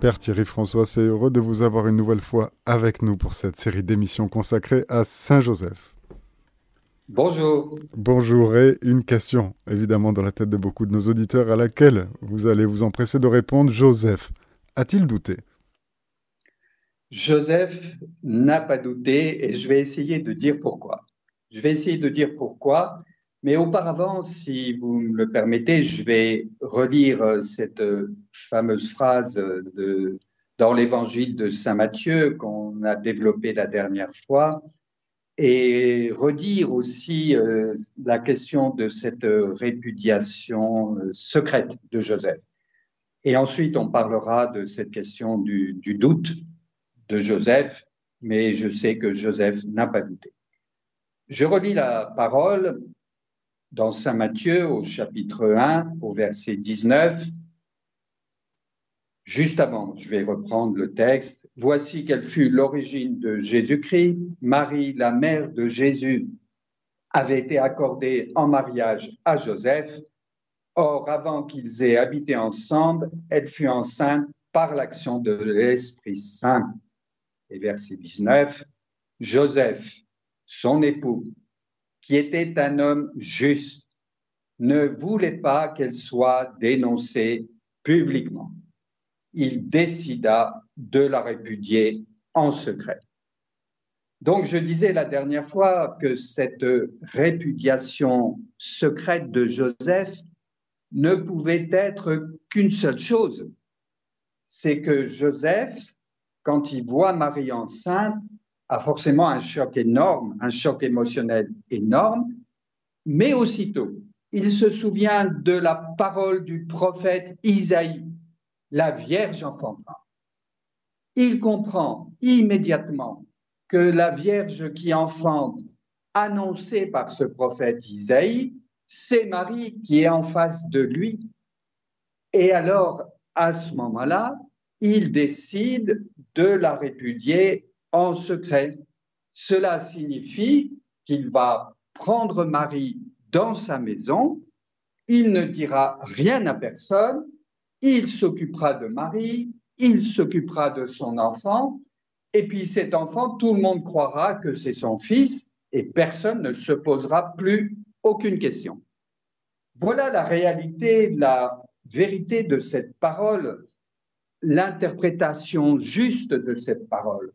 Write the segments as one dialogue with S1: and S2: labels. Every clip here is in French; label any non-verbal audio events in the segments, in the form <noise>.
S1: Père Thierry François, c'est heureux de vous avoir une nouvelle fois avec nous pour cette série d'émissions consacrée à Saint Joseph.
S2: Bonjour.
S1: Bonjour et une question évidemment dans la tête de beaucoup de nos auditeurs à laquelle vous allez vous empresser de répondre. Joseph a-t-il douté?
S2: Joseph n'a pas douté et je vais essayer de dire pourquoi. Je vais essayer de dire pourquoi, mais auparavant, si vous me le permettez, je vais relire cette fameuse phrase de, dans l'évangile de Saint Matthieu qu'on a développée la dernière fois et redire aussi euh, la question de cette répudiation euh, secrète de Joseph. Et ensuite, on parlera de cette question du doute de Joseph, mais je sais que Joseph n'a pas douté. Je relis la parole dans Saint Matthieu au chapitre 1 au verset 19. Juste avant, je vais reprendre le texte. Voici quelle fut l'origine de Jésus-Christ. Marie, la mère de Jésus, avait été accordée en mariage à Joseph. Or, avant qu'ils aient habité ensemble, elle fut enceinte par l'action de l'Esprit Saint. Et verset 19, Joseph, son époux, qui était un homme juste, ne voulait pas qu'elle soit dénoncée publiquement il décida de la répudier en secret. Donc je disais la dernière fois que cette répudiation secrète de Joseph ne pouvait être qu'une seule chose, c'est que Joseph, quand il voit Marie enceinte, a forcément un choc énorme, un choc émotionnel énorme, mais aussitôt, il se souvient de la parole du prophète Isaïe la Vierge enfantera. Il comprend immédiatement que la Vierge qui enfante, annoncée par ce prophète Isaïe, c'est Marie qui est en face de lui. Et alors, à ce moment-là, il décide de la répudier en secret. Cela signifie qu'il va prendre Marie dans sa maison, il ne dira rien à personne, il s'occupera de Marie, il s'occupera de son enfant, et puis cet enfant, tout le monde croira que c'est son fils, et personne ne se posera plus aucune question. Voilà la réalité, la vérité de cette parole, l'interprétation juste de cette parole.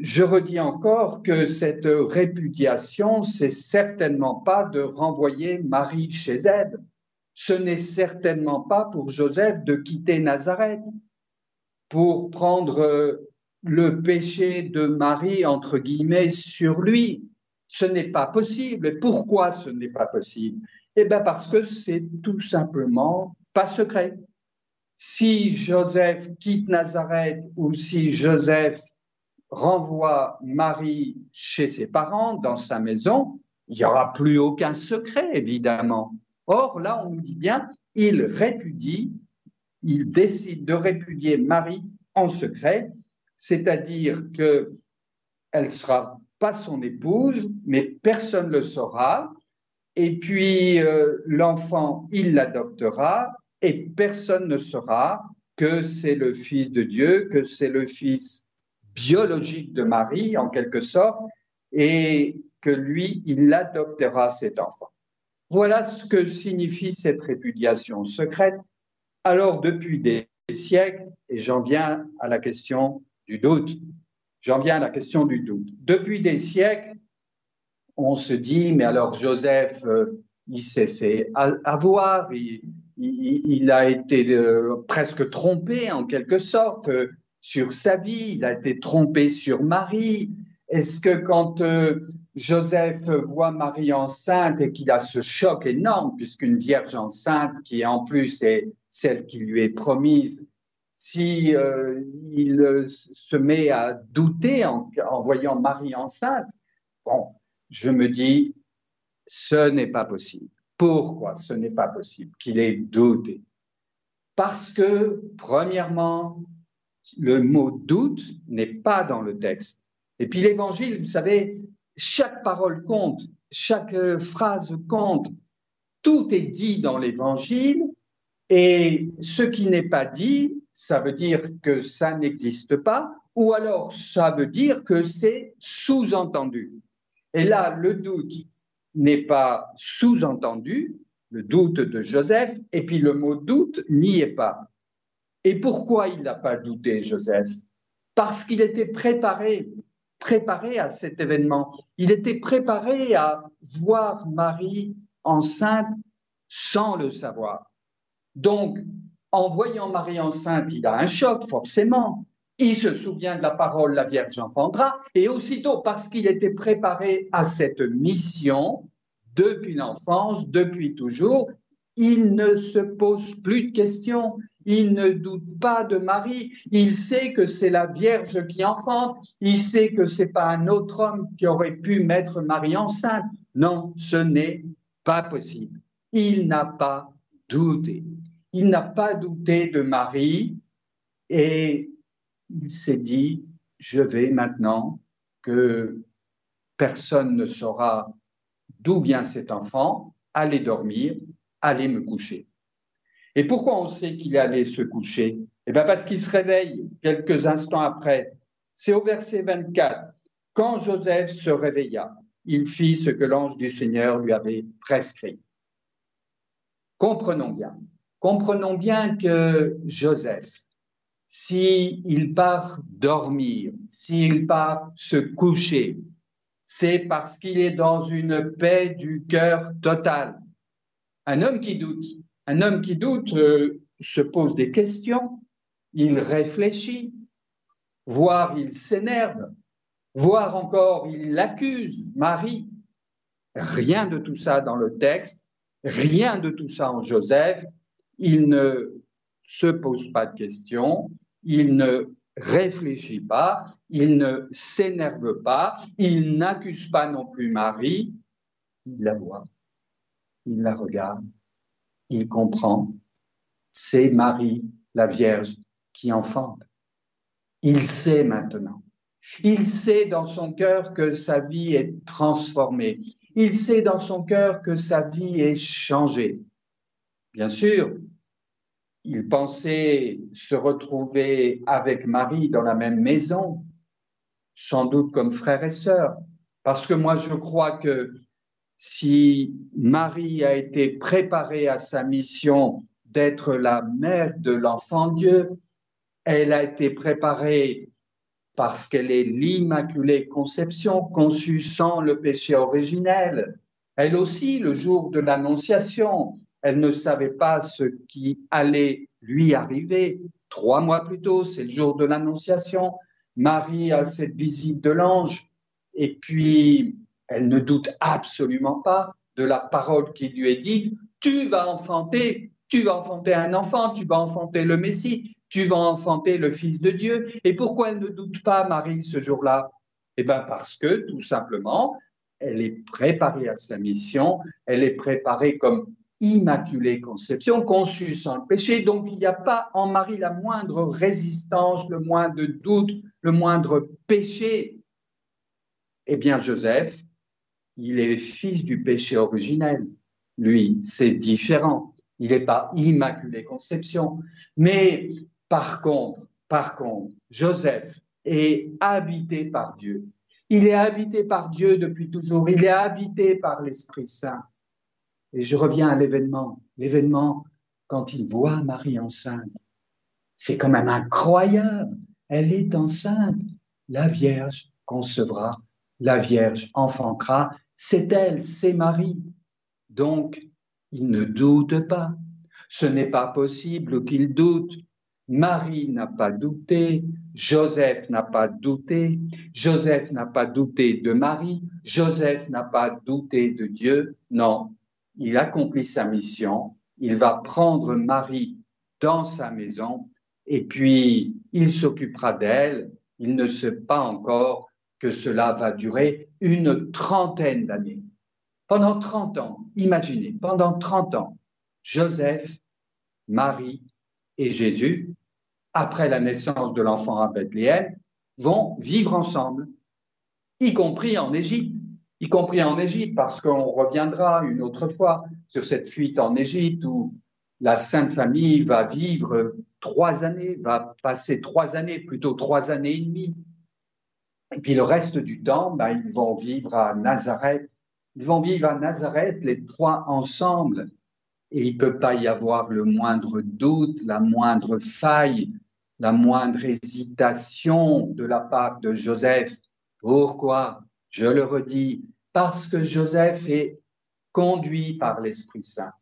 S2: Je redis encore que cette répudiation, c'est certainement pas de renvoyer Marie chez elle ce n'est certainement pas pour Joseph de quitter Nazareth pour prendre euh, le péché de Marie, entre guillemets, sur lui. Ce n'est pas possible. Et pourquoi ce n'est pas possible? Eh bien parce que c'est tout simplement pas secret. Si Joseph quitte Nazareth ou si Joseph renvoie Marie chez ses parents, dans sa maison, il n'y aura plus aucun secret, évidemment. Or, là, on nous dit bien, il répudie, il décide de répudier Marie en secret, c'est-à-dire qu'elle ne sera pas son épouse, mais personne ne le saura. Et puis, euh, l'enfant, il l'adoptera et personne ne saura que c'est le Fils de Dieu, que c'est le Fils biologique de Marie, en quelque sorte, et que lui, il adoptera cet enfant. Voilà ce que signifie cette répudiation secrète. Alors, depuis des siècles, et j'en viens à la question du doute, j'en viens à la question du doute. Depuis des siècles, on se dit, mais alors Joseph, euh, il s'est fait avoir, il, a été euh, presque trompé en quelque sorte euh, sur sa vie, il a été trompé sur Marie, est-ce que quand euh, Joseph voit Marie enceinte et qu'il a ce choc énorme, puisqu'une vierge enceinte, qui en plus est celle qui lui est promise, si euh, il se met à douter en, en voyant Marie enceinte, bon, je me dis, ce n'est pas possible. Pourquoi ce n'est pas possible? Qu'il ait douté. Parce que, premièrement, le mot doute n'est pas dans le texte. Et puis l'évangile, vous savez, chaque parole compte, chaque euh, phrase compte. Tout est dit dans l'évangile et ce qui n'est pas dit ça veut dire que ça n'existe pas, ou alors ça veut dire que c'est sous-entendu. Et là, le doute n'est pas sous-entendu, le doute de Joseph, et puis le mot doute n'y est pas. Et pourquoi il n'a pas douté, Joseph? Parce qu'il était préparé, préparé à cet événement. Il était préparé à voir Marie enceinte sans le savoir. Donc, en voyant Marie enceinte, il a un choc, forcément. Il se souvient de la parole, la Vierge enfantera, et aussitôt, parce qu'il était préparé à cette mission, depuis l'enfance, depuis toujours, il ne se pose plus de questions, il ne doute pas de Marie, il sait que c'est la Vierge qui enfante, il sait que c'est pas un autre homme qui aurait pu mettre Marie enceinte. Non, ce n'est pas possible. Il n'a pas douté. Il n'a pas douté de Marie et il s'est dit, je vais maintenant que personne ne saura d'où vient cet enfant, aller dormir, aller me coucher. Et pourquoi on sait qu'il est allé se coucher? Eh bien parce qu'il se réveille quelques instants après. C'est au verset 24. Quand Joseph se réveilla, il fit ce que l'ange du Seigneur lui avait prescrit. Comprenons bien, comprenons bien que Joseph, s'il part dormir, s'il part se coucher, c'est parce qu'il est dans une paix du cœur totale. Un homme qui doute, un homme qui doute euh, se pose des questions, il réfléchit, voire il s'énerve, voire encore il accuse Marie. Rien de tout ça dans le texte, rien de tout ça en Joseph. Il ne se pose pas de questions, il ne réfléchit pas, il ne s'énerve pas, il n'accuse pas non plus Marie, il la voit, il la regarde, il comprend, c'est Marie, la Vierge, qui enfante. Il sait maintenant. Il sait dans son cœur que sa vie est transformée. Il sait dans son cœur que sa vie est changée. Bien sûr, il pensait se retrouver avec Marie dans la même maison, sans doute comme frère et sœur, parce que moi je crois que si Marie a été préparée à sa mission d'être la mère de l'enfant Dieu, elle a été préparée parce qu'elle est l'Immaculée Conception conçue sans le péché originel. Elle aussi, le jour de l'Annonciation, elle ne savait pas ce qui allait lui arriver. Trois mois plus tôt, c'est le jour de l'Annonciation. Marie a cette visite de l'ange et puis elle ne doute absolument pas de la parole qui lui est dite. Tu vas enfanter, tu vas enfanter un enfant, tu vas enfanter le Messie, tu vas enfanter le Fils de Dieu. Et pourquoi elle ne doute pas, Marie, ce jour-là? Eh bien parce que, tout simplement, elle est préparée à sa mission, elle est préparée comme immaculée conception, conçue sans le péché. Donc, il n'y a pas en Marie la moindre résistance, le moindre doute, le moindre péché. Eh bien, Joseph, il est fils du péché originel. Lui, c'est différent. Il n'est pas immaculée conception. Mais par contre, par contre, Joseph est habité par Dieu. Il est habité par Dieu depuis toujours. Il est habité par l'Esprit Saint. Et je reviens à l'événement. L'événement, quand il voit Marie enceinte, c'est quand même incroyable. Elle est enceinte. La Vierge concevra, la Vierge enfantera. C'est elle, c'est Marie. Donc, il ne doute pas. Ce n'est pas possible qu'il doute. Marie n'a pas douté, Joseph n'a pas douté, Joseph n'a pas douté de Marie, Joseph n'a pas douté de Dieu. Non, il accomplit sa mission, il va prendre Marie dans sa maison et puis il s'occupera d'elle. Il ne sait pas encore que cela va durer une trentaine d'années. Pendant 30 ans, imaginez, pendant 30 ans, Joseph, Marie et Jésus, après la naissance de l'enfant à Bethléem, vont vivre ensemble, y compris en Égypte y compris en Égypte, parce qu'on reviendra une autre fois sur cette fuite en Égypte où la Sainte Famille va vivre trois années, va passer trois années, plutôt trois années et demie. Et puis le reste du temps, ben, ils vont vivre à Nazareth. Ils vont vivre à Nazareth, les trois ensemble. Et il ne peut pas y avoir le moindre doute, la moindre faille, la moindre hésitation de la part de Joseph. Pourquoi? Je le redis, parce que Joseph est conduit par l'Esprit Saint.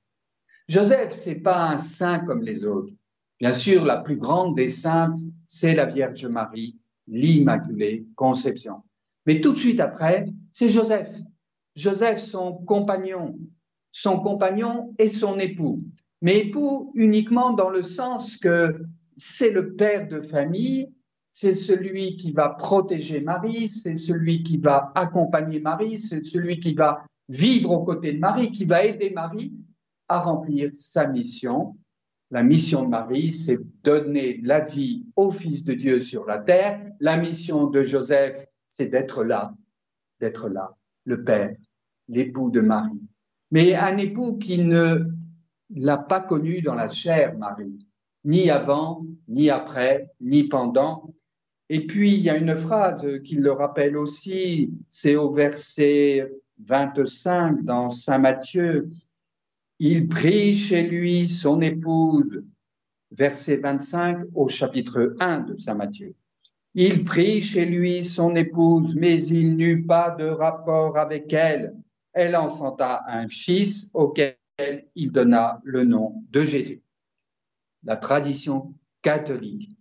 S2: Joseph, c'est pas un saint comme les autres. Bien sûr, la plus grande des saintes, c'est la Vierge Marie, l'Immaculée Conception. Mais tout de suite après, c'est Joseph. Joseph, son compagnon, son compagnon et son époux. Mais époux uniquement dans le sens que c'est le père de famille, c'est celui qui va protéger Marie, c'est celui qui va accompagner Marie, c'est celui qui va vivre aux côtés de Marie, qui va aider Marie à remplir sa mission. La mission de Marie, c'est donner la vie au Fils de Dieu sur la terre. La mission de Joseph, c'est d'être là, d'être là, le Père, l'époux de Marie. Mais un époux qui ne l'a pas connu dans la chair, Marie, ni avant, ni après, ni pendant. Et puis, il y a une phrase qui le rappelle aussi, c'est au verset 25 dans Saint Matthieu, il prie chez lui son épouse, verset 25 au chapitre 1 de Saint Matthieu. Il prie chez lui son épouse, mais il n'eut pas de rapport avec elle. Elle enfanta un fils auquel il donna le nom de Jésus. La tradition catholique,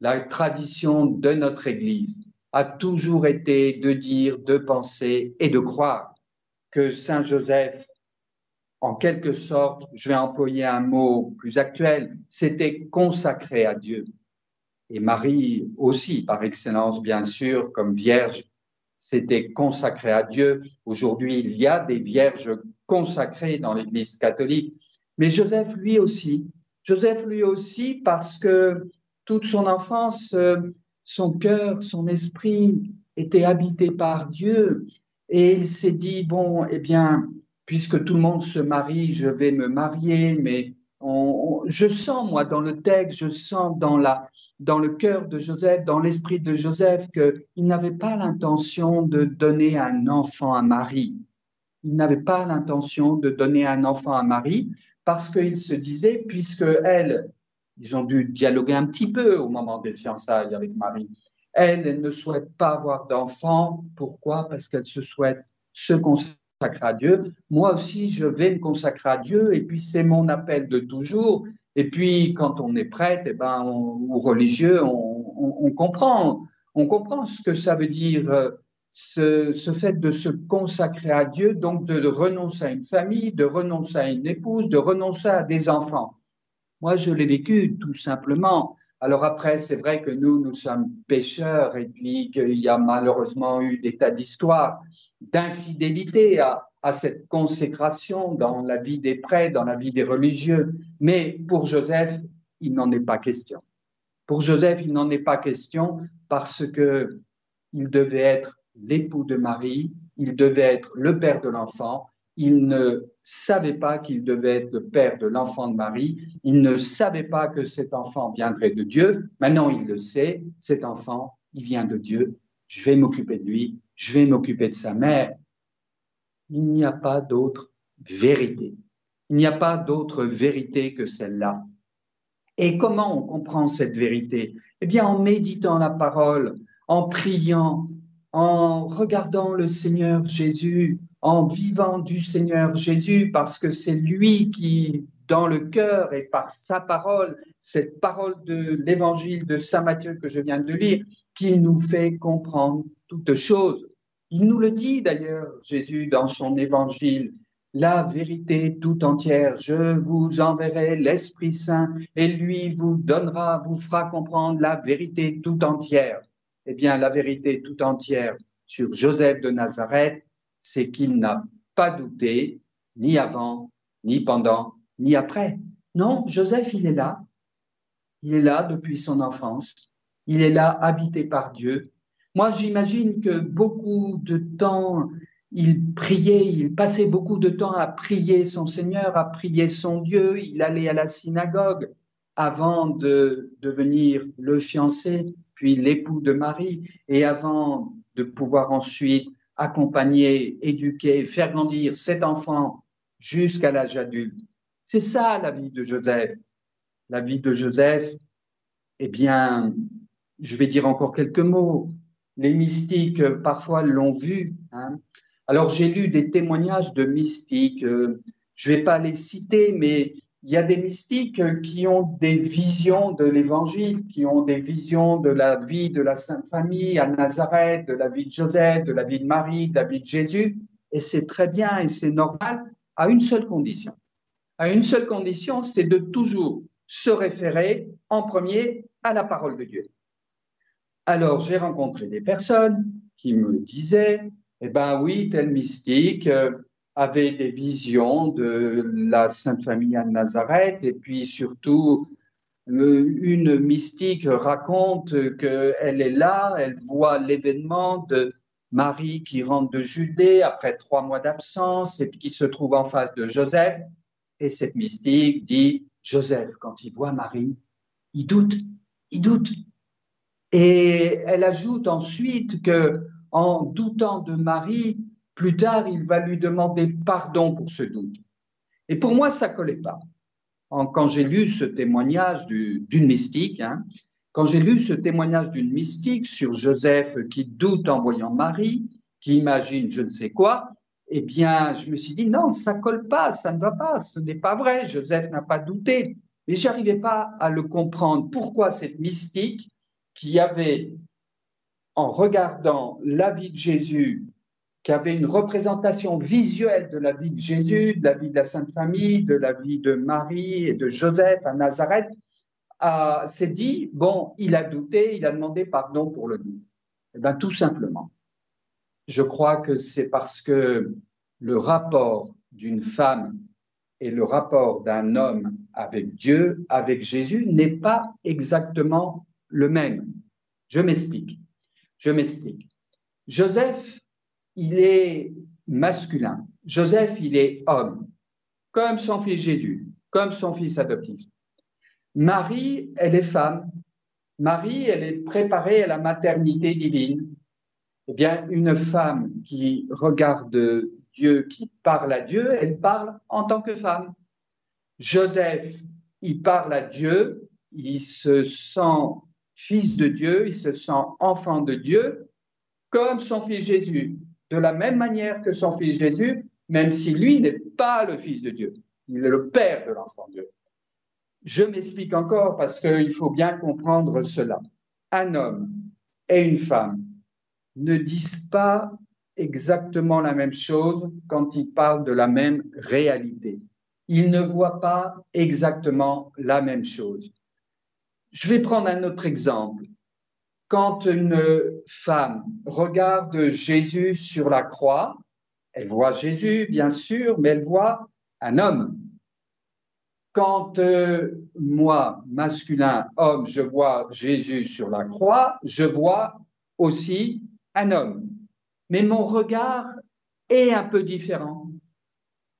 S2: la tradition de notre Église a toujours été de dire, de penser et de croire que Saint Joseph en quelque sorte, je vais employer un mot plus actuel, c'était consacré à Dieu. Et Marie aussi, par excellence, bien sûr, comme vierge, c'était consacré à Dieu. Aujourd'hui, il y a des vierges consacrées dans l'Église catholique. Mais Joseph, lui aussi, Joseph, lui aussi, parce que toute son enfance, son cœur, son esprit était habité par Dieu. Et il s'est dit, bon, eh bien, puisque tout le monde se marie, je vais me marier, mais je sens, moi, dans le texte, je sens dans, la, dans le cœur de Joseph, dans l'esprit de Joseph, qu'il n'avait pas l'intention de donner un enfant à Marie. Il n'avait pas l'intention de donner un enfant à Marie parce qu'il se disait, puisque elle, ils ont dû dialoguer un petit peu au moment des fiançailles avec Marie, elle, elle ne souhaite pas avoir d'enfant. Pourquoi? Parce qu'elle se souhaite se Dieu, moi aussi je vais me consacrer à Dieu, et puis c'est mon appel de toujours. Et puis quand on est prêtre, et eh ben, ou religieux, on, comprend, on comprend ce que ça veut dire euh, ce, fait de se consacrer à Dieu, donc de renoncer à une famille, de renoncer à une épouse, de renoncer à des enfants. Moi, je l'ai vécu tout simplement. Alors après, c'est vrai que nous, nous sommes pécheurs et puis qu'il y a malheureusement eu des tas d'histoires d'infidélité à, cette consécration dans la vie des prêtres, dans la vie des religieux. Mais pour Joseph, il n'en est pas question. Pour Joseph, il n'en est pas question parce que il devait être l'époux de Marie, il devait être le père de l'enfant, il ne savait pas qu'il devait être le père de l'enfant de Marie, il ne savait pas que cet enfant viendrait de Dieu. Maintenant, il le sait, cet enfant, il vient de Dieu, je vais m'occuper de lui, je vais m'occuper de sa mère. Il n'y a pas d'autre vérité. Il n'y a pas d'autre vérité que celle-là. Et comment on comprend cette vérité? Eh bien, en méditant la parole, en priant, en regardant le Seigneur Jésus, en vivant du Seigneur Jésus, parce que c'est lui qui, dans le cœur et par sa parole, cette parole de l'évangile de Saint Matthieu que je viens de lire, qui nous fait comprendre toutes choses. Il nous le dit d'ailleurs, Jésus, dans son évangile, la vérité tout entière. Je vous enverrai l'Esprit Saint et lui vous donnera, vous fera comprendre la vérité tout entière. Eh bien, la vérité tout entière sur Joseph de Nazareth, c'est qu'il n'a pas douté, ni avant, ni pendant, ni après. Non, Joseph, il est là. Il est là depuis son enfance. Il est là habité par Dieu. Moi, j'imagine que beaucoup de temps, il priait, il passait beaucoup de temps à prier son Seigneur, à prier son Dieu, il allait à la synagogue avant de devenir le fiancé, puis l'époux de Marie, et avant de pouvoir ensuite accompagner, éduquer, faire grandir cet enfant jusqu'à l'âge adulte. C'est ça la vie de Joseph. La vie de Joseph, eh bien, je vais dire encore quelques mots. Les mystiques, parfois, l'ont vu. Hein. Alors, j'ai lu des témoignages de mystiques. Euh, je ne vais pas les citer, mais il y a des mystiques qui ont des visions de l'Évangile, qui ont des visions de la vie de la Sainte Famille à Nazareth, de la vie de Joseph, de la vie de Marie, de la vie de Jésus. Et c'est très bien et c'est normal à une seule condition. À une seule condition, c'est de toujours se référer en premier à la parole de Dieu. Alors, j'ai rencontré des personnes qui me disaient, eh ben oui, tel mystique euh, avait des visions de la Sainte Famille à Nazareth, et puis surtout, une mystique raconte qu'elle est là, elle voit l'événement de Marie qui rentre de Judée après trois mois d'absence et qui se trouve en face de Joseph. Et cette mystique dit, Joseph, quand il voit Marie, il doute, il doute. Et elle ajoute ensuite que en doutant de Marie, plus tard, il va lui demander pardon pour ce doute. Et pour moi, ça collait pas. Quand j'ai lu ce témoignage d'une mystique, hein, quand j'ai lu ce témoignage d'une mystique sur Joseph qui doute en voyant Marie, qui imagine je ne sais quoi, eh bien, je me suis dit non, ça colle pas, ça ne va pas, ce n'est pas vrai. Joseph n'a pas douté, mais j'arrivais pas à le comprendre. Pourquoi cette mystique qui avait en regardant la vie de Jésus, qui avait une représentation visuelle de la vie de Jésus, de la vie de la Sainte Famille, de la vie de Marie et de Joseph à Nazareth, s'est dit, bon, il a douté, il a demandé pardon pour le doute. Eh bien, tout simplement, je crois que c'est parce que le rapport d'une femme et le rapport d'un homme avec Dieu, avec Jésus, n'est pas exactement le même. Je m'explique. Je m'explique. Joseph, il est masculin. Joseph, il est homme, comme son fils Jésus, comme son fils adoptif. Marie, elle est femme. Marie, elle est préparée à la maternité divine. Eh bien, une femme qui regarde Dieu, qui parle à Dieu, elle parle en tant que femme. Joseph, il parle à Dieu, il se sent fils de Dieu, il se sent enfant de Dieu, comme son fils Jésus, de la même manière que son fils Jésus, même si lui n'est pas le fils de Dieu, il est le père de l'enfant Dieu. Je m'explique encore parce qu'il faut bien comprendre cela. Un homme et une femme ne disent pas exactement la même chose quand ils parlent de la même réalité. Ils ne voient pas exactement la même chose. Je vais prendre un autre exemple. Quand une femme regarde Jésus sur la croix, elle voit Jésus, bien sûr, mais elle voit un homme. Quand euh, moi, masculin, homme, je vois Jésus sur la croix, je vois aussi un homme. Mais mon regard est un peu différent.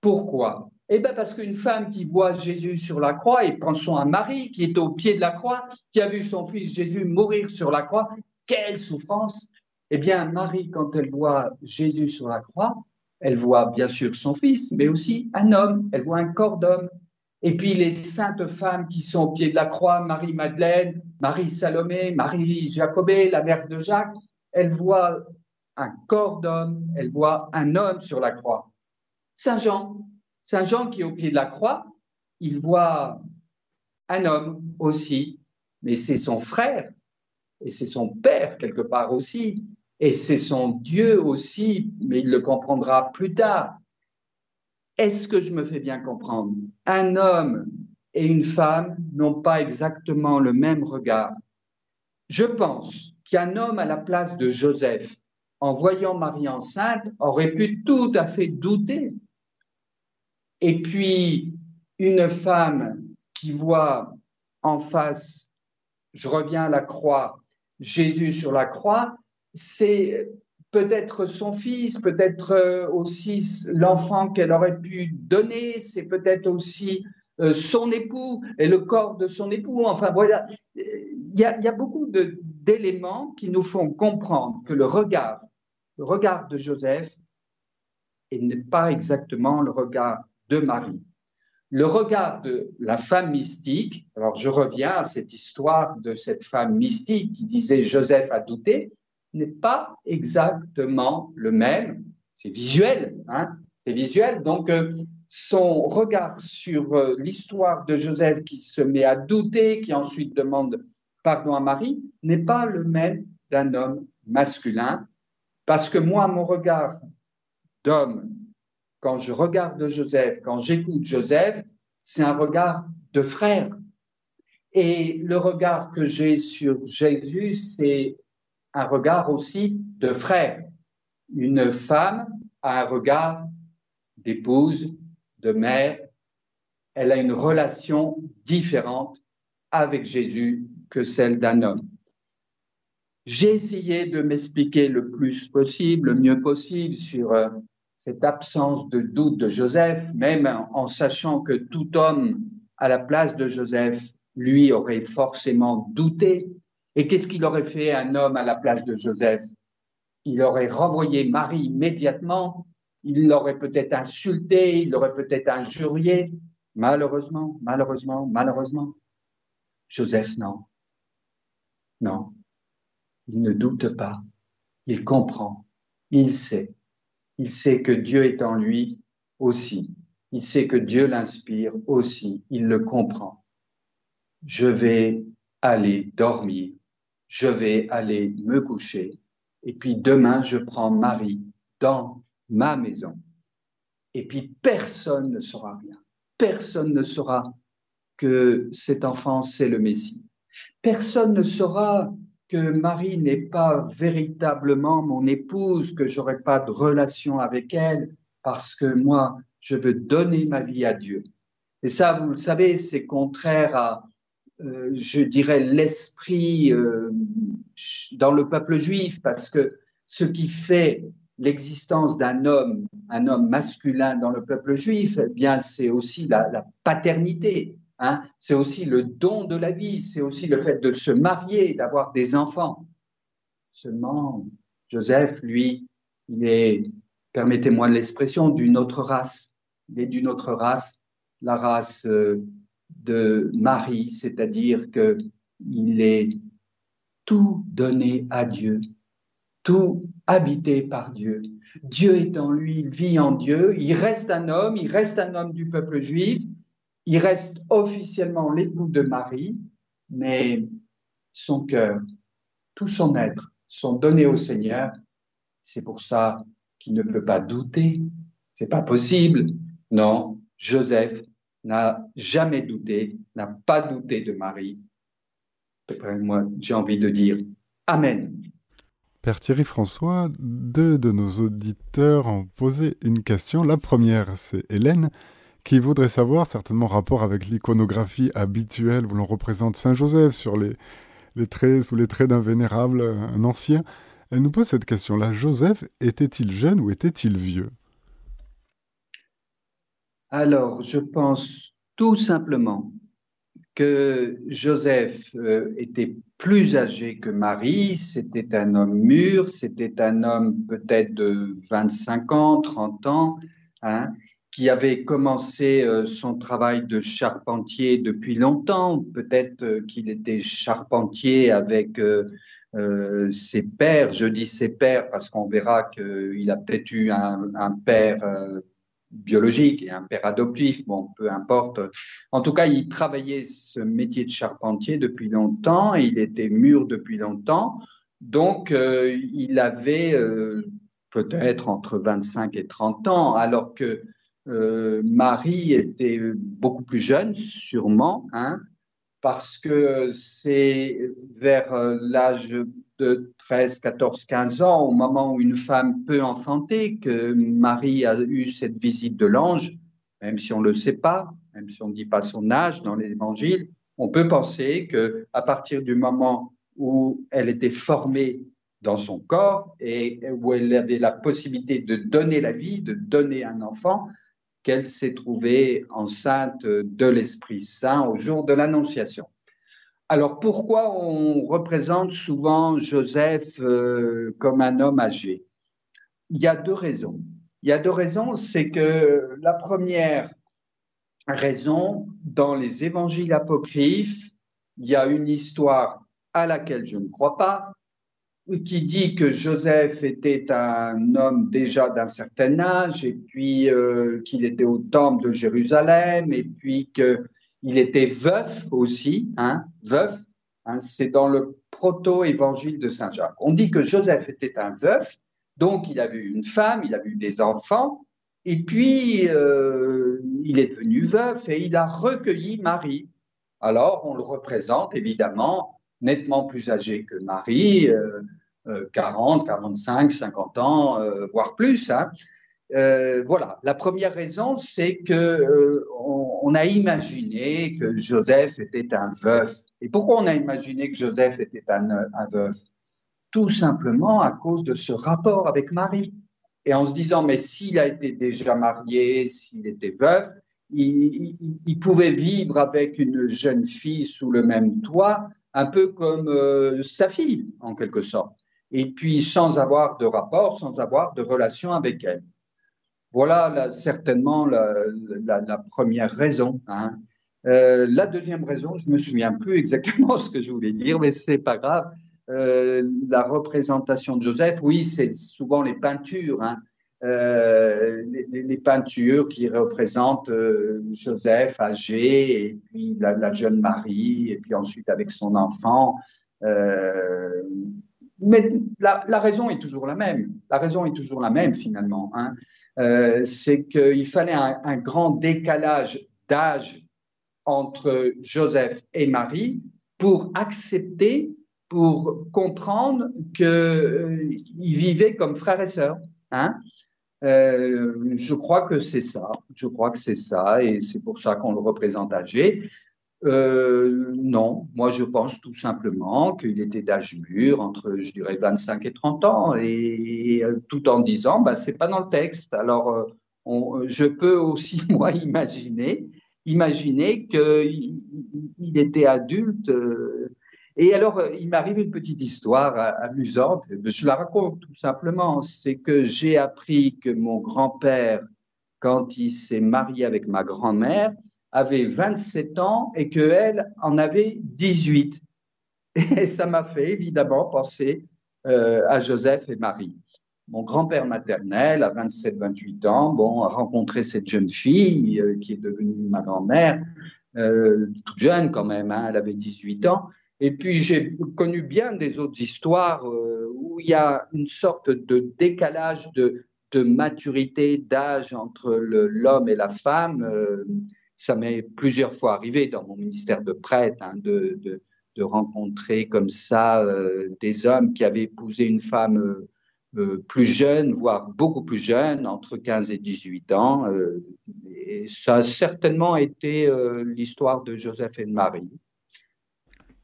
S2: Pourquoi? Eh bien, parce qu'une femme qui voit Jésus sur la croix, et pensons à Marie qui est au pied de la croix, qui a vu son fils Jésus mourir sur la croix, quelle souffrance Eh bien, Marie, quand elle voit Jésus sur la croix, elle voit bien sûr son fils, mais aussi un homme, elle voit un corps d'homme. Et puis les saintes femmes qui sont au pied de la croix, Marie-Madeleine, Marie-Salomé, Marie-Jacobée, la mère de Jacques, elles voient un corps d'homme, elles voient un homme sur la croix. Saint Jean, Saint Jean qui est au pied de la croix, il voit un homme aussi, mais c'est son frère et c'est son père quelque part aussi, et c'est son Dieu aussi, mais il le comprendra plus tard. Est-ce que je me fais bien comprendre? Un homme et une femme n'ont pas exactement le même regard. Je pense qu'un homme à la place de Joseph, en voyant Marie enceinte, aurait pu tout à fait douter et puis une femme qui voit en face, je reviens à la croix, Jésus sur la croix, c'est peut-être son fils, peut-être euh, aussi l'enfant qu'elle aurait pu donner, c'est peut-être aussi euh, son époux et le corps de son époux. Enfin voilà, il y a, beaucoup d'éléments qui nous font comprendre que le regard, le regard de Joseph n'est pas exactement le regard de Marie. Le regard de la femme mystique, alors je reviens à cette histoire de cette femme mystique qui disait Joseph a douté, n'est pas exactement le même. C'est visuel, hein c'est visuel. Donc, euh, son regard sur euh, l'histoire de Joseph qui se met à douter, qui ensuite demande pardon à Marie, n'est pas le même d'un homme masculin. Parce que moi, mon regard d'homme, quand je regarde Joseph, quand j'écoute Joseph, c'est un regard de frère. Et le regard que j'ai sur Jésus, c'est un regard aussi de frère. Une femme a un regard d'épouse, de mère. Elle a une relation différente avec Jésus que celle d'un homme. J'ai essayé de m'expliquer le plus possible, le mieux possible sur euh, cette absence de doute de Joseph, même en sachant que tout homme à la place de Joseph, lui, aurait forcément douté et qu'est-ce qu'il aurait fait un homme à la place de Joseph? Il aurait renvoyé Marie immédiatement, il l'aurait peut-être insulté, il l'aurait peut-être injurié. Malheureusement, malheureusement, malheureusement. Joseph, non. Non. Il ne doute pas. Il comprend. Il sait. Il sait que Dieu est en lui aussi. Il sait que Dieu l'inspire aussi. Il le comprend. Je vais aller dormir je vais aller me coucher et puis demain je prends Marie dans ma maison. Et puis personne ne saura rien. Personne ne saura que cet enfant, c'est le Messie. Personne ne saura que Marie n'est pas véritablement mon épouse, que j'aurai pas de relation avec elle, parce que moi, je veux donner ma vie à Dieu. Et ça, vous le savez, c'est contraire à, euh, je dirais, l'esprit euh, dans le peuple juif, parce que ce qui fait l'existence d'un homme, un homme masculin dans le peuple juif, eh bien, c'est aussi la, paternité. Hein. c'est aussi le don de la vie, c'est aussi le fait de se marier, d'avoir des enfants. Seulement, Joseph, lui, il est, permettez-moi l'expression, d'une autre race. Il est d'une autre race, la race euh, de Marie, c'est-à-dire qu'il est tout donné à Dieu, tout habité par Dieu. Dieu est en lui, il vit en Dieu, il reste un homme, il reste un homme du peuple juif, il reste officiellement l'époux de Marie, mais son cœur, tout son être sont donnés au Seigneur. C'est pour ça qu'il ne peut pas douter. C'est pas possible. Non, Joseph n'a jamais douté, n'a pas douté de Marie. Moi, j'ai envie de dire Amen.
S1: Père Thierry François, deux de nos auditeurs ont posé une question. La première, c'est Hélène, qui voudrait savoir, certainement rapport avec l'iconographie habituelle où l'on représente Saint Joseph sur les, les traits, sous les traits d'un vénérable, un ancien. Elle nous pose cette question-là. Joseph était-il jeune ou était-il vieux?
S2: Alors, je pense tout simplement que Joseph euh, était plus âgé que Marie, c'était un homme mûr, c'était un homme peut-être de 25 ans, 30 ans, hein, qui avait commencé euh, son travail de charpentier depuis longtemps. Peut-être euh, qu'il était charpentier avec ses pères. Je dis ses pères parce qu'on verra qu'il a peut-être eu un, père biologique et un père adoptif, bon, peu importe. En tout cas, il travaillait ce métier de charpentier depuis longtemps et il était mûr depuis longtemps. Donc, euh, il avait euh, peut-être entre 25 et 30 ans, alors que euh, Marie était beaucoup plus jeune, sûrement, hein, parce que c'est vers l'âge de 13, 14, 15 ans, au moment où une femme peut enfanter, que Marie a eu cette visite de l'ange, même si on ne le sait pas, même si on ne dit pas son âge dans l'évangile, on peut penser que à partir du moment où elle était formée dans son corps et où elle avait la possibilité de donner la vie, de donner un enfant, qu'elle s'est trouvée enceinte de l'Esprit Saint au jour de l'Annonciation. Alors pourquoi on représente souvent Joseph euh, comme un homme âgé? Il y a deux raisons. Il y a deux raisons, c'est que la première raison, dans les évangiles apocryphes, il y a une histoire à laquelle je ne crois pas, qui dit que Joseph était un homme déjà d'un certain âge, et puis euh, qu'il était au temple de Jérusalem, et puis qu'il était veuf aussi, hein, veuf. Hein, c'est dans le proto-évangile de Saint Jacques. On dit que Joseph était un veuf, donc il a eu une femme, il a eu des enfants, et puis euh, il est devenu veuf et il a recueilli Marie. Alors on le représente évidemment nettement plus âgé que Marie, 40, 45, 50 ans, euh, voire plus. Hein. Euh, voilà, la première raison, c'est que euh, on, a imaginé que Joseph était un veuf. Et pourquoi on a imaginé que Joseph était un, veuf? Tout simplement à cause de ce rapport avec Marie. Et en se disant, mais s'il a été déjà marié, s'il était veuf, il, pouvait vivre avec une jeune fille sous le même toit, un peu comme sa fille, en quelque sorte et puis sans avoir de rapport, sans avoir de relation avec elle. Voilà certainement la, première raison. Hein. Euh, la deuxième raison, je me souviens plus exactement <laughs> ce que je voulais dire, mais c'est pas grave. Euh, la représentation de Joseph, oui, c'est souvent les peintures, hein. euh, les, peintures qui représentent Joseph âgé, et puis la, jeune Marie, et puis ensuite avec son enfant. Mais la, raison est toujours la même. La raison est toujours la même finalement. Hein. Euh, c'est qu'il fallait un, grand décalage d'âge entre Joseph et Marie pour accepter, pour comprendre qu'ils euh, vivaient comme frères et sœurs. Hein. Euh, je crois que c'est ça. Je crois que c'est ça, et c'est pour ça qu'on le représente âgé. Euh, non, moi je pense tout simplement qu'il était d'âge mûr, entre je dirais 25 et 30 ans, et, euh, tout en disant, bah, c'est pas dans le texte. Alors euh, je peux aussi <laughs> moi imaginer, imaginer qu'il il était adulte. et alors il m'arrive une petite histoire amusante, je la raconte tout simplement, c'est que j'ai appris que mon grand-père, quand il s'est marié avec ma grand-mère, avait 27 ans et qu'elle en avait 18. Et <laughs> ça m'a fait évidemment penser euh, à Joseph et Marie. Mon grand-père maternel, à 27-28 ans, bon, a rencontré cette jeune fille euh, qui est devenue ma grand-mère, euh, toute jeune quand même, hein, elle avait 18 ans. Et puis j'ai connu bien des autres histoires où il y a une sorte de décalage de maturité, d'âge entre l'homme et la femme ça m'est plusieurs fois arrivé dans mon ministère de prêtre hein, de, de, de, rencontrer comme ça euh, des hommes qui avaient épousé une femme euh, euh, plus jeune, voire beaucoup plus jeune, entre 15 et 18 ans. et ça a certainement été l'histoire de Joseph et de Marie.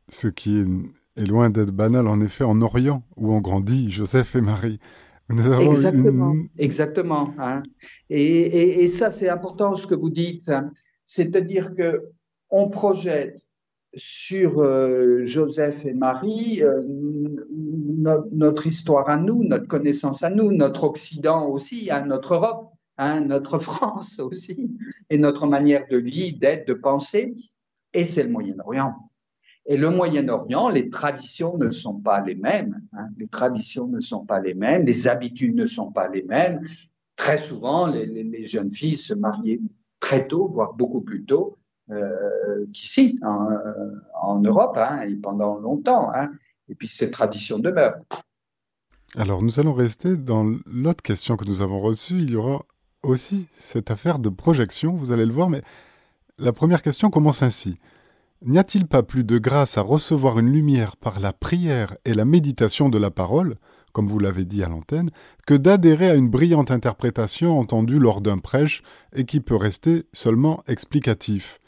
S1: Ce qui est, loin d'être banal, en effet, en Orient, où on grandit, Joseph et Marie.
S2: Exactement, exactement. Hein. Et, et, et, ça, c'est important ce que vous dites. C'est-à-dire que on projette sur euh, Joseph et Marie euh, notre, histoire à nous, notre connaissance à nous, notre Occident aussi, hein, notre Europe, hein, notre <laughs> France aussi, et notre manière de vivre, d'être, de penser. Et c'est le Moyen-Orient. Et le Moyen-Orient, les traditions ne sont pas les mêmes. Hein. les traditions ne sont pas les mêmes, les habitudes ne sont pas les mêmes. Très souvent, les, les jeunes filles se mariaient très tôt, voire beaucoup plus tôt euh, qu'ici, en, euh, Europe, hein, et pendant longtemps. Hein. Et puis ces traditions demeurent.
S1: Alors nous allons rester dans l'autre question que nous avons reçue. Il y aura aussi cette affaire de projection, vous allez le voir, mais la première question commence ainsi. N'y a-t-il pas plus de grâce à recevoir une lumière par la prière et la méditation de la parole comme vous l'avez dit à l'antenne, que d'adhérer à une brillante interprétation entendue lors d'un prêche et qui peut rester seulement explicatif.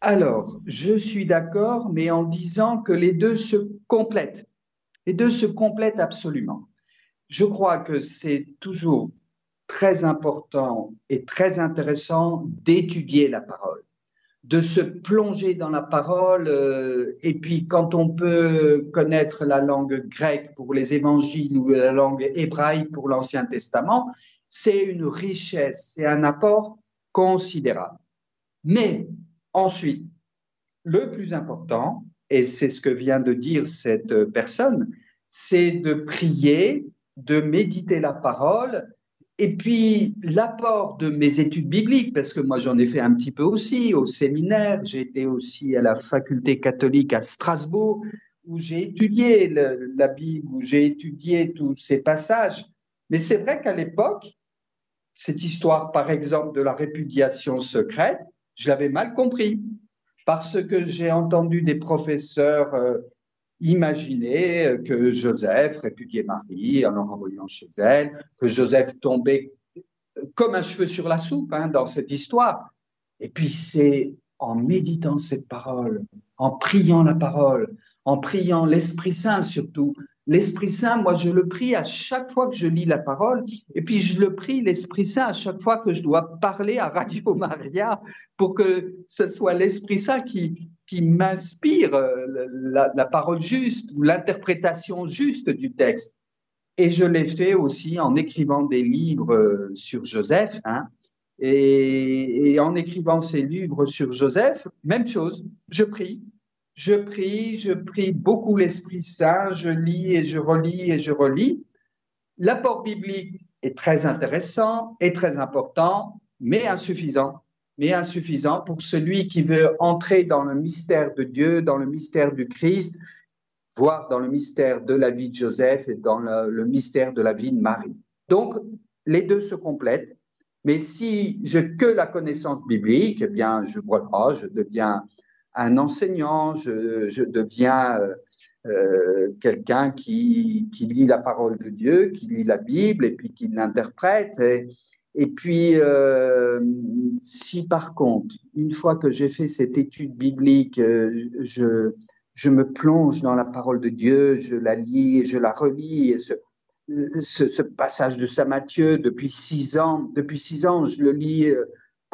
S2: Alors, je suis d'accord, mais en disant que les deux se complètent. Les deux se complètent absolument. Je crois que c'est toujours très important et très intéressant d'étudier la parole, de se plonger dans la parole. Euh, et puis, quand on peut connaître la langue grecque pour les évangiles ou la langue hébraïque pour l'Ancien Testament, c'est une richesse, c'est un apport considérable. Mais ensuite, le plus important, et c'est ce que vient de dire cette personne, c'est de prier, de méditer la parole, et puis l'apport de mes études bibliques, parce que moi j'en ai fait un petit peu aussi au séminaire, j'ai été aussi à la faculté catholique à Strasbourg, où j'ai étudié la Bible, où j'ai étudié tous ces passages. Mais c'est vrai qu'à l'époque, cette histoire, par exemple, de la répudiation secrète, je l'avais mal compris parce que j'ai entendu des professeurs euh, imaginer que Joseph répudiait Marie en le renvoyant chez elle, que Joseph tombait comme un cheveu sur la soupe hein, dans cette histoire. Et puis c'est en méditant cette parole, en priant la parole, en priant l'Esprit Saint surtout, L'Esprit Saint, moi, je le prie à chaque fois que je lis la parole, et puis je le prie l'Esprit Saint à chaque fois que je dois parler à Radio <laughs> Maria pour que ce soit l'Esprit Saint qui, qui m'inspire euh, la, parole juste ou l'interprétation juste du texte. Et je l'ai fait aussi en écrivant des livres euh, sur Joseph. Hein, et, et en écrivant ces livres sur Joseph, même chose, je prie, je prie, je prie beaucoup l'Esprit Saint, je lis et je relis et je relis. L'apport biblique est très intéressant et très important, mais insuffisant. Mais insuffisant pour celui qui veut entrer dans le mystère de Dieu, dans le mystère du Christ, voire dans le mystère de la vie de Joseph et dans le, mystère de la vie de Marie. Donc, les deux se complètent. Mais si j'ai que la connaissance biblique, eh bien, je pas, je deviens un enseignant, je, deviens euh, euh, quelqu'un qui, lit la parole de Dieu, qui lit la Bible et puis qui l'interprète. Et, puis, euh, si par contre, une fois que j'ai fait cette étude biblique, je, me plonge dans la parole de Dieu, je la lis et je la relis, ce, ce, passage de Saint Matthieu, depuis six ans, depuis six ans, je le lis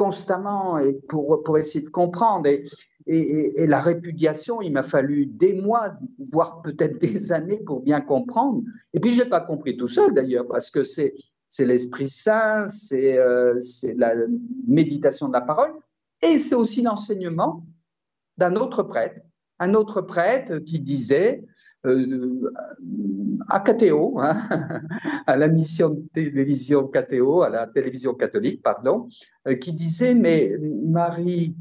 S2: constamment et pour, pour essayer de comprendre. Et, et, la répudiation, il m'a fallu des mois, voire peut-être <laughs> des années pour bien comprendre. Et puis, je n'ai pas compris tout seul d'ailleurs, parce que c'est, c'est l'Esprit Saint, c'est, euh, c'est la méditation de la parole, et c'est aussi l'enseignement d'un autre prêtre, un autre prêtre qui disait euh, à KTO, hein, <laughs> à la mission de télévision KTO, à la télévision catholique, pardon, euh, qui disait mais Marie,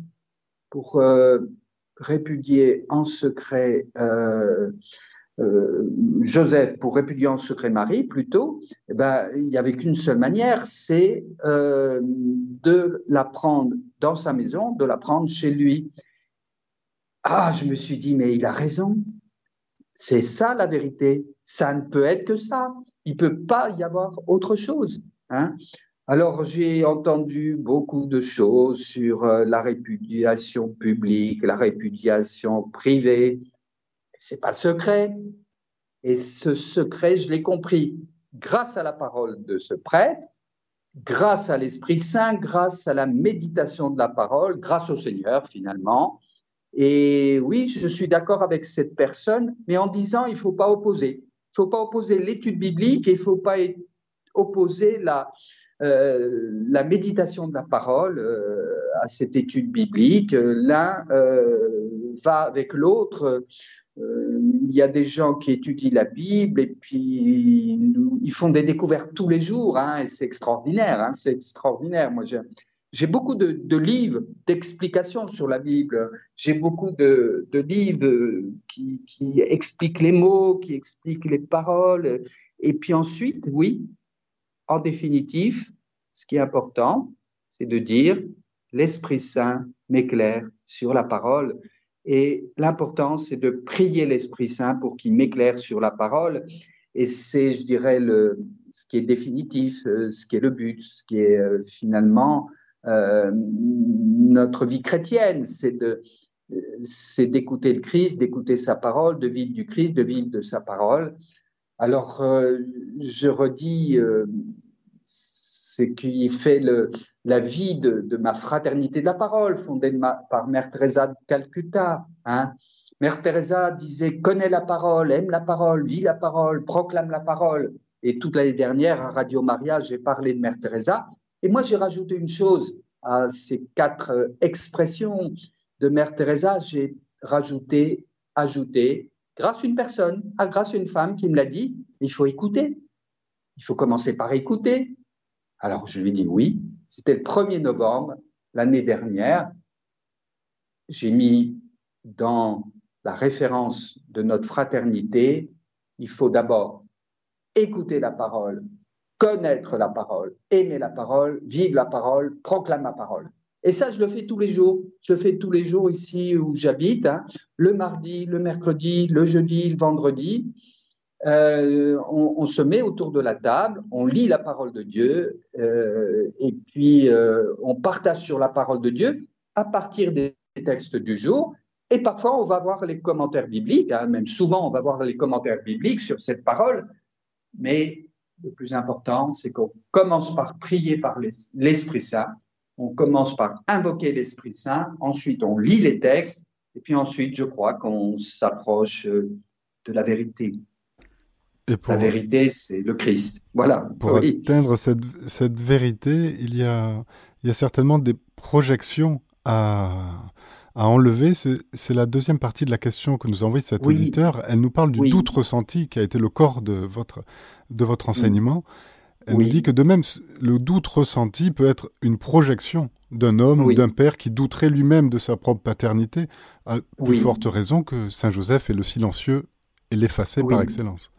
S2: pour euh, répudier en secret Joseph, pour répudier en secret Marie, plutôt, eh ben, il n'y avait qu'une seule manière, c'est de la prendre dans sa maison, de la prendre chez lui. Ah, je me suis dit, mais il a raison. C'est ça la vérité. Ça ne peut être que ça. Il ne peut pas y avoir autre chose. Hein. Alors, j'ai entendu beaucoup de choses sur euh, la répudiation publique, la répudiation privée. C'est pas secret. Et ce secret, je l'ai compris grâce à la parole de ce prêtre, grâce à l'Esprit Saint, grâce à la méditation de la parole, grâce au Seigneur finalement. Et oui, je suis d'accord avec cette personne, mais en disant il ne faut pas opposer. Il ne faut pas opposer l'étude biblique et il ne faut pas opposer la, euh, la méditation de la parole euh, à cette étude biblique. L'un euh, va avec l'autre. il y a des gens qui étudient la Bible et puis ils font des découvertes tous les jours. Hein, et c'est extraordinaire. Hein, c'est extraordinaire. Moi, j'ai beaucoup de, livres d'explications sur la Bible. J'ai beaucoup de, livres qui, expliquent les mots, qui expliquent les paroles. Et puis ensuite, oui, en définitive, ce qui est important, c'est de dire l'Esprit Saint m'éclaire sur la parole. Et l'important, c'est de prier l'Esprit Saint pour qu'il m'éclaire sur la parole. Et c'est, je dirais, le, ce qui est définitif, euh, ce qui est le but, ce qui est euh, finalement notre vie chrétienne, c'est d'écouter le Christ, d'écouter sa parole, de vivre du Christ, de vivre de sa parole. Alors, euh, je redis, euh, c'est qui fait la vie de, ma fraternité de la parole, fondée par Mère Teresa de Calcutta. Hein. Mère Teresa disait connais la parole, aime la parole, vis la parole, proclame la parole. Et toute l'année dernière, à Radio Maria, j'ai parlé de Mère Teresa. Et moi, j'ai rajouté une chose à ces quatre euh, expressions de Mère Teresa, j'ai rajouté, ajouté, grâce à une personne, ah, grâce à une femme qui me l'a dit, il faut écouter. Il faut commencer par écouter. Alors je lui ai dit oui. C'était le 1er novembre l'année dernière. J'ai mis dans la référence de notre fraternité, il faut d'abord écouter la parole, connaître la parole, aimer la parole, vivre la parole, proclamer la parole. Et ça, je le fais tous les jours. Je le fais tous les jours ici où j'habite, hein. le mardi, le mercredi, le jeudi, le vendredi. Euh, on, se met autour de la table, on lit la parole de Dieu euh, et puis euh, on partage sur la parole de Dieu à partir des textes du jour. Et parfois, on va voir les commentaires bibliques, hein. même souvent, on va voir les commentaires bibliques sur cette parole. Mais le plus important, c'est qu'on commence par prier par l'Esprit Saint on commence par invoquer l'Esprit Saint, ensuite on lit les textes, et puis ensuite, je crois qu'on s'approche euh, de la vérité. Et pour... La vérité, c'est le Christ. Voilà.
S1: Pour atteindre cette, cette, vérité, il y, a, il y a certainement des projections à, à enlever. C'est la deuxième partie de la question que nous envoie cet auditeur. Elle nous parle du doute ressenti qui a été le corps de votre, de votre enseignement. Elle nous dit que de même, le doute ressenti peut être une projection d'un homme ou d'un père qui douterait lui-même de sa propre paternité, à plus forte raison que Saint Joseph est le silencieux et l'effacé par excellence.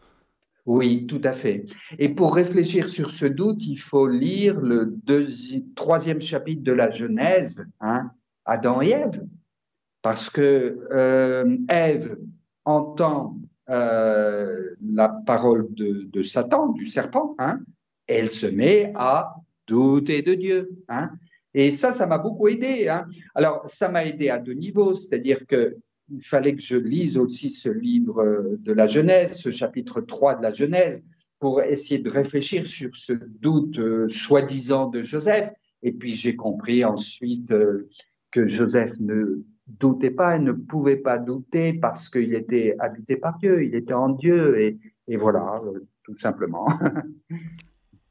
S2: Oui, tout à fait. Et pour réfléchir sur ce doute, il faut lire le troisième chapitre de la Genèse, hein, Adam et Ève, parce que euh, Ève entend euh, la parole de, Satan, du serpent, hein, elle se met à douter de Dieu. Hein. Et ça, ça m'a beaucoup aidé. Hein. Alors, ça m'a aidé à deux niveaux, c'est-à-dire qu'il fallait que je lise aussi ce livre de la Genèse, ce chapitre 3 de la Genèse, pour essayer de réfléchir sur ce doute euh, soi-disant de Joseph. Et puis j'ai compris ensuite euh, que Joseph ne doutait pas et ne pouvait pas douter parce qu'il était habité par Dieu, il était en Dieu, et, et voilà, euh, tout simplement. <laughs>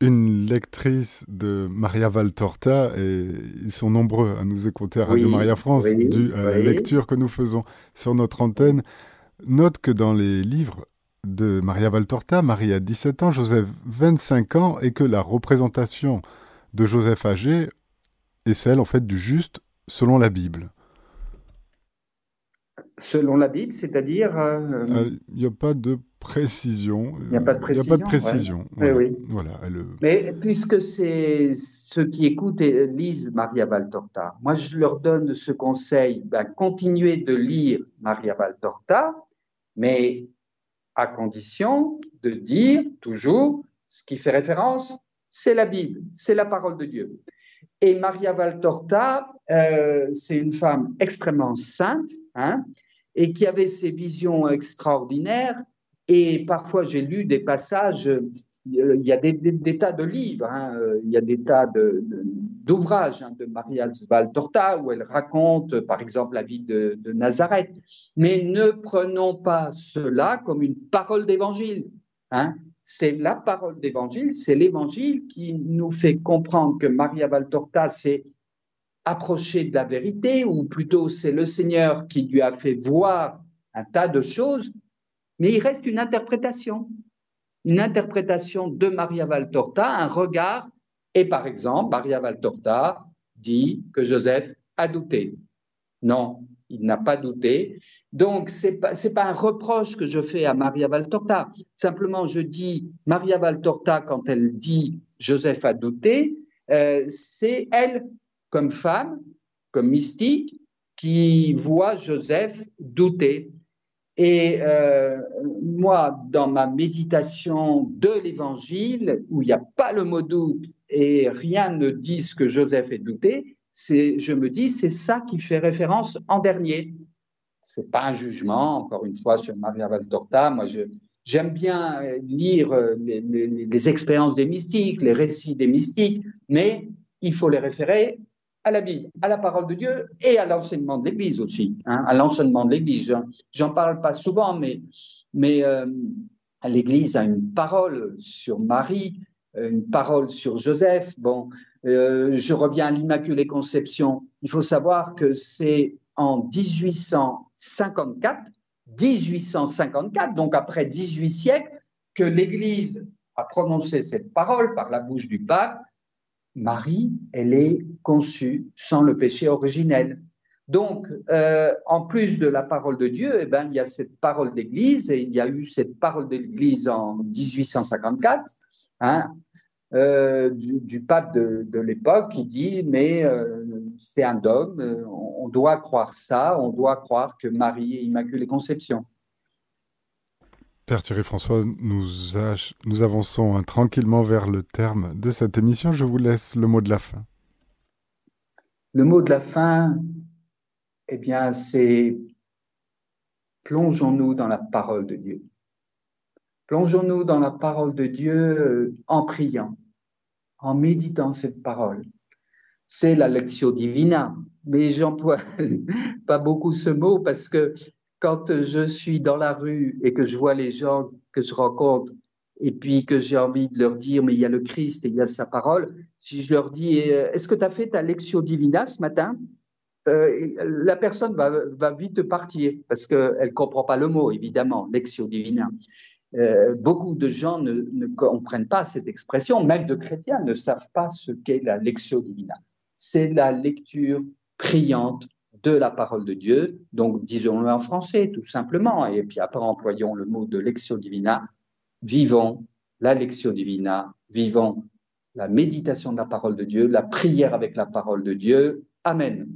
S1: une lectrice de Maria Valtorta, et ils sont nombreux à nous écouter à Radio Maria France, dû à la lecture que nous faisons sur notre antenne, note que dans les livres de Maria Valtorta, Marie a 17 ans, Joseph 25 ans, et que la représentation de Joseph âgé est celle en fait du juste selon la Bible.
S2: Selon la Bible, c'est-à-dire euh,
S1: euh, Il n'y a pas de précision.
S2: Il n'y a pas de précision.
S1: Il a pas de précision.
S2: Voilà. Mais puisque c'est ceux qui écoutent et lisent Maria Valtorta, moi je leur donne ce conseil ben, continuez de lire Maria Valtorta, mais à condition de dire toujours ce qui fait référence, c'est la Bible, c'est la parole de Dieu. Et Maria Valtorta, euh, c'est une femme extrêmement sainte, hein, et qui avait ces visions extraordinaires et parfois, j'ai lu des passages, il y a des, tas de livres, hein, il y a des tas d'ouvrages hein, de, Maria Valtorta où elle raconte, par exemple, la vie de, Nazareth. Mais ne prenons pas cela comme une parole d'évangile. Hein. C'est la parole d'évangile, c'est l'évangile qui nous fait comprendre que Maria Valtorta s'est approchée de la vérité, ou plutôt c'est le Seigneur qui lui a fait voir un tas de choses mais il reste une interprétation, une interprétation de Maria Valtorta, un regard, et par exemple, Maria Valtorta dit que Joseph a douté. Non, il n'a pas douté. Donc, ce n'est pas, pas, un reproche que je fais à Maria Valtorta. Simplement, je dis, Maria Valtorta, quand elle dit Joseph a douté, euh, c'est elle, comme femme, comme mystique, qui voit Joseph douter. Et euh, moi, dans ma méditation de l'Évangile, où il n'y a pas le mot doute et rien ne dit ce que Joseph est douté, c'est, je me dis, c'est ça qui fait référence en dernier. c'est pas un jugement, encore une fois, sur Maria Valtorta. Moi, j'aime bien lire les, les, expériences des mystiques, les récits des mystiques, mais il faut les référer à la Bible, à la parole de Dieu et à l'enseignement de l'Église aussi, hein, à l'enseignement de l'Église. J'en parle pas souvent, mais, mais euh, l'Église a une parole sur Marie, une parole sur Joseph. Bon, euh, je reviens à l'Immaculée Conception. Il faut savoir que c'est en 1854, 1854, donc après 18 siècles, que l'Église a prononcé cette parole par la bouche du pape Marie, elle est conçue sans le péché originel. Donc, euh, en plus de la parole de Dieu, eh ben, il y a cette parole d'Église, et il y a eu cette parole d'Église en 1854, hein, euh, du, pape de, l'époque qui dit, mais euh, c'est un dogme, on doit croire ça, on doit croire que Marie est Immaculée Conception.
S1: Père Thierry François, nous, avançons hein, tranquillement vers le terme de cette émission. Je vous laisse le mot de la fin.
S2: Le mot de la fin, eh bien, c'est plongeons-nous dans la parole de Dieu. Plongeons-nous dans la parole de Dieu euh, en priant, en méditant cette parole. C'est la lectio divina, mais j'emploie <laughs> pas beaucoup ce mot parce que quand je suis dans la rue et que je vois les gens que je rencontre et puis que j'ai envie de leur dire, mais il y a le Christ et il y a sa parole, si je leur dis, euh, est-ce que tu as fait ta lectio divina ce matin euh, La personne va, vite partir parce qu'elle ne comprend pas le mot, évidemment, lectio divina. Euh, beaucoup de gens ne, ne, comprennent pas cette expression, même de chrétiens ne savent pas ce qu'est la lectio divina. C'est la lecture priante de la parole de Dieu, donc disons-le en français tout simplement, et puis après employons le mot de lectio divina, vivons la lectio divina, vivons la méditation de la parole de Dieu, la prière avec la parole de Dieu. Amen.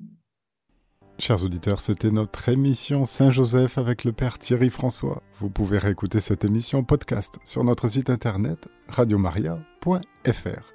S1: Chers auditeurs, c'était notre émission Saint-Joseph avec le Père Thierry François. Vous pouvez réécouter cette émission podcast sur notre site internet radiomaria.fr.